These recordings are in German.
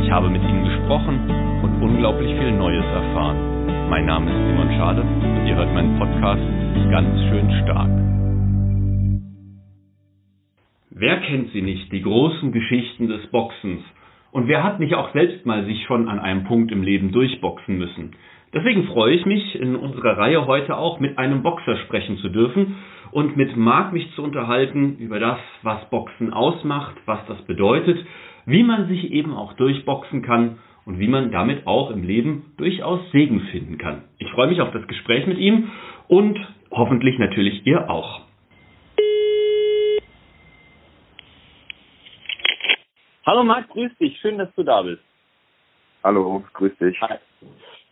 Ich habe mit ihnen gesprochen und unglaublich viel Neues erfahren. Mein Name ist Simon Schade und ihr hört meinen Podcast ganz schön stark. Wer kennt sie nicht, die großen Geschichten des Boxens? Und wer hat nicht auch selbst mal sich schon an einem Punkt im Leben durchboxen müssen? Deswegen freue ich mich, in unserer Reihe heute auch mit einem Boxer sprechen zu dürfen und mit Marc mich zu unterhalten über das, was Boxen ausmacht, was das bedeutet wie man sich eben auch durchboxen kann und wie man damit auch im Leben durchaus Segen finden kann. Ich freue mich auf das Gespräch mit ihm und hoffentlich natürlich ihr auch. Hallo Marc, grüß dich. Schön, dass du da bist. Hallo, grüß dich. Hi.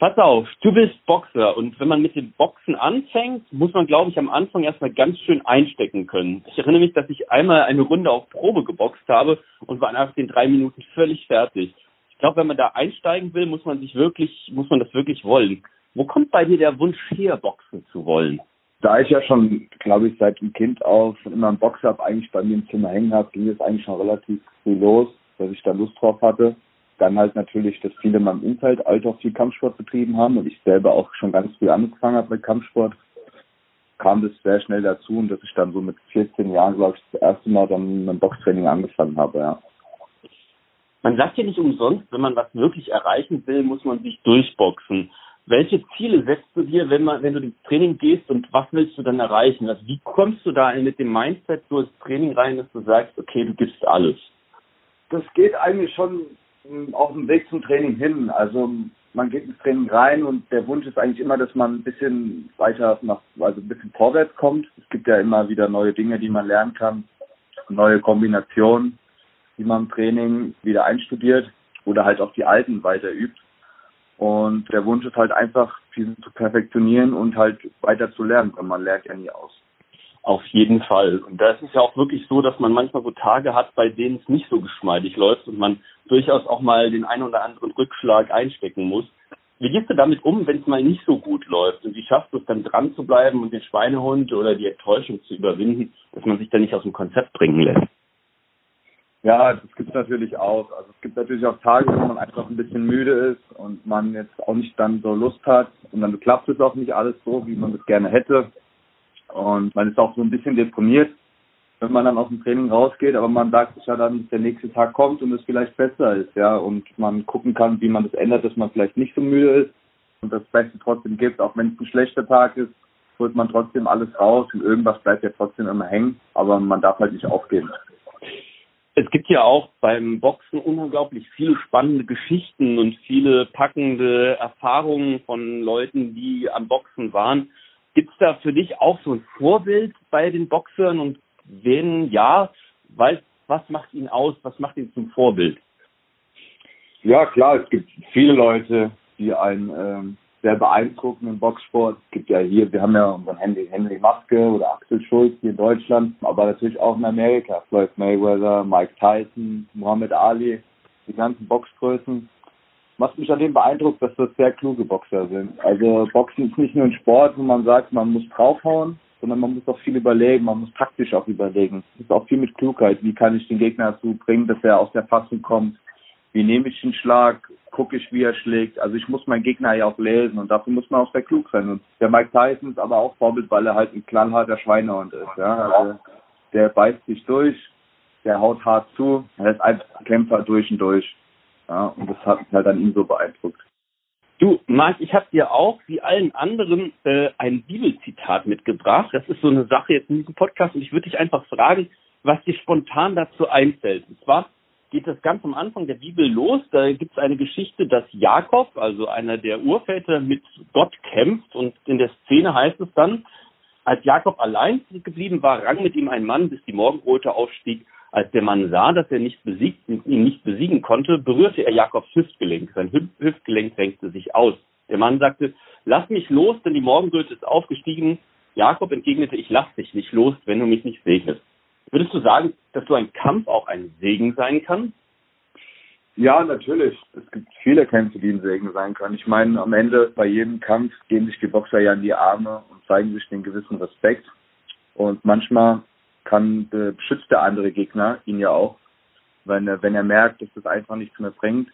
Pass auf, du bist Boxer und wenn man mit dem Boxen anfängt, muss man, glaube ich, am Anfang erstmal ganz schön einstecken können. Ich erinnere mich, dass ich einmal eine Runde auf Probe geboxt habe und war nach den drei Minuten völlig fertig. Ich glaube, wenn man da einsteigen will, muss man sich wirklich, muss man das wirklich wollen. Wo kommt bei dir der Wunsch her, Boxen zu wollen? Da ich ja schon, glaube ich, seit dem Kind auf immer einen Boxer eigentlich bei mir im Zimmer hängen habe, ging es eigentlich schon relativ früh los, dass ich da Lust drauf hatte dann halt natürlich, dass viele in meinem Umfeld alt auch viel Kampfsport betrieben haben und ich selber auch schon ganz früh angefangen habe mit Kampfsport, kam das sehr schnell dazu und dass ich dann so mit 14 Jahren, glaube ich, das erste Mal dann mit Boxtraining angefangen habe, ja. Man sagt ja nicht umsonst, wenn man was wirklich erreichen will, muss man sich durchboxen. Welche Ziele setzt du dir, wenn man, wenn du ins Training gehst und was willst du dann erreichen? Also wie kommst du da mit dem Mindset so ins Training rein, dass du sagst, okay, du gibst alles? Das geht eigentlich schon auf dem Weg zum Training hin. Also man geht ins Training rein und der Wunsch ist eigentlich immer, dass man ein bisschen weiter nach, also ein bisschen vorwärts kommt. Es gibt ja immer wieder neue Dinge, die man lernen kann, neue Kombinationen, die man im Training wieder einstudiert oder halt auch die alten weiter übt. Und der Wunsch ist halt einfach, viel zu perfektionieren und halt weiter zu lernen, weil man lernt ja nie aus. Auf jeden Fall. Und da ist es ja auch wirklich so, dass man manchmal so Tage hat, bei denen es nicht so geschmeidig läuft und man durchaus auch mal den einen oder anderen Rückschlag einstecken muss. Wie gehst du damit um, wenn es mal nicht so gut läuft? Und wie schaffst du es dann dran zu bleiben und den Schweinehund oder die Enttäuschung zu überwinden, dass man sich da nicht aus dem Konzept bringen lässt? Ja, das gibt es natürlich auch. Also es gibt natürlich auch Tage, wo man einfach ein bisschen müde ist und man jetzt auch nicht dann so Lust hat und dann klappt es auch nicht alles so, wie man es gerne hätte. Und man ist auch so ein bisschen deprimiert, wenn man dann aus dem Training rausgeht, aber man sagt sich ja dann, dass der nächste Tag kommt und es vielleicht besser ist, ja, und man gucken kann, wie man das ändert, dass man vielleicht nicht so müde ist und das Beste trotzdem gibt, auch wenn es ein schlechter Tag ist, holt man trotzdem alles raus und irgendwas bleibt ja trotzdem immer hängen, aber man darf halt nicht aufgeben. Es gibt ja auch beim Boxen unglaublich viele spannende Geschichten und viele packende Erfahrungen von Leuten, die am Boxen waren. Gibt es da für dich auch so ein Vorbild bei den Boxern und wenn ja, weil, was macht ihn aus, was macht ihn zum Vorbild? Ja, klar, es gibt viele Leute, die einen ähm, sehr beeindrucken im Boxsport. Es gibt ja hier, wir haben ja unseren Henry, Henry Maske oder Axel Schulz hier in Deutschland, aber natürlich auch in Amerika. Floyd Mayweather, Mike Tyson, Muhammad Ali, die ganzen Boxgrößen was mich an dem beeindruckt, dass das sehr kluge Boxer sind. Also Boxen ist nicht nur ein Sport, wo man sagt, man muss draufhauen, sondern man muss auch viel überlegen, man muss taktisch auch überlegen. Es ist auch viel mit Klugheit. Wie kann ich den Gegner dazu bringen, dass er aus der Fassung kommt? Wie nehme ich den Schlag? Gucke ich, wie er schlägt? Also ich muss meinen Gegner ja auch lesen und dafür muss man auch sehr klug sein. Und der Mike Tyson ist aber auch Vorbild, weil er halt ein knallharter Schweinehund ist. Ja? Also der beißt sich durch, der haut hart zu, er ist einfach ein Kämpfer durch und durch. Ja, und das hat mich halt an ihm so beeindruckt. Du, Marc, ich habe dir auch, wie allen anderen, äh, ein Bibelzitat mitgebracht. Das ist so eine Sache jetzt in diesem Podcast und ich würde dich einfach fragen, was dir spontan dazu einfällt. Und zwar geht das ganz am Anfang der Bibel los. Da gibt es eine Geschichte, dass Jakob, also einer der Urväter, mit Gott kämpft und in der Szene heißt es dann, als Jakob allein geblieben war, rang mit ihm ein Mann, bis die Morgenröte aufstieg Als der Mann sah, dass er nicht besiegt, ihn nicht besiegen konnte, berührte er Jakobs Hüftgelenk. Sein Hüftgelenk drängte sich aus. Der Mann sagte, lass mich los, denn die Morgenröte ist aufgestiegen. Jakob entgegnete, ich lass dich nicht los, wenn du mich nicht segnest. Würdest du sagen, dass so ein Kampf auch ein Segen sein kann? Ja, natürlich. Es gibt viele Kämpfe, die ein Segen sein können. Ich meine, am Ende bei jedem Kampf gehen sich die Boxer ja in die Arme und zeigen sich den gewissen Respekt. Und manchmal kann äh, beschützt der andere Gegner ihn ja auch, wenn er, wenn er merkt, dass das einfach nichts mehr bringt.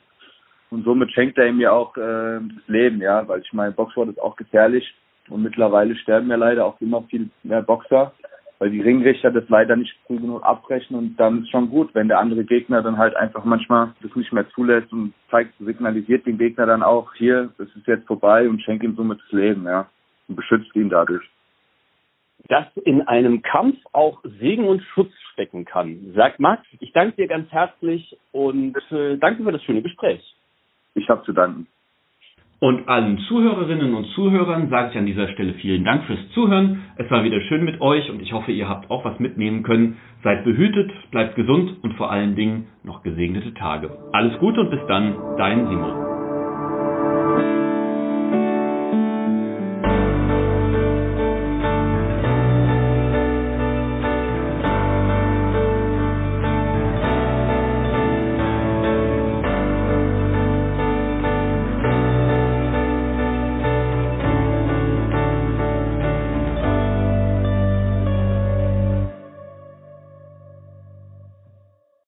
Und somit schenkt er ihm ja auch äh, das Leben, ja, weil ich meine, Boxsport ist auch gefährlich und mittlerweile sterben ja leider auch immer viel mehr Boxer weil die Ringrichter das leider nicht früh genug abbrechen und dann ist schon gut, wenn der andere Gegner dann halt einfach manchmal das nicht mehr zulässt und zeigt, signalisiert den Gegner dann auch, hier, das ist jetzt vorbei und schenkt ihm somit das Leben, ja, und beschützt ihn dadurch. Dass in einem Kampf auch Segen und Schutz stecken kann. Sagt Max, ich danke dir ganz herzlich und äh, danke für das schöne Gespräch. Ich habe zu danken. Und allen Zuhörerinnen und Zuhörern sage ich an dieser Stelle vielen Dank fürs Zuhören. Es war wieder schön mit euch und ich hoffe, ihr habt auch was mitnehmen können. Seid behütet, bleibt gesund und vor allen Dingen noch gesegnete Tage. Alles Gute und bis dann, dein Simon.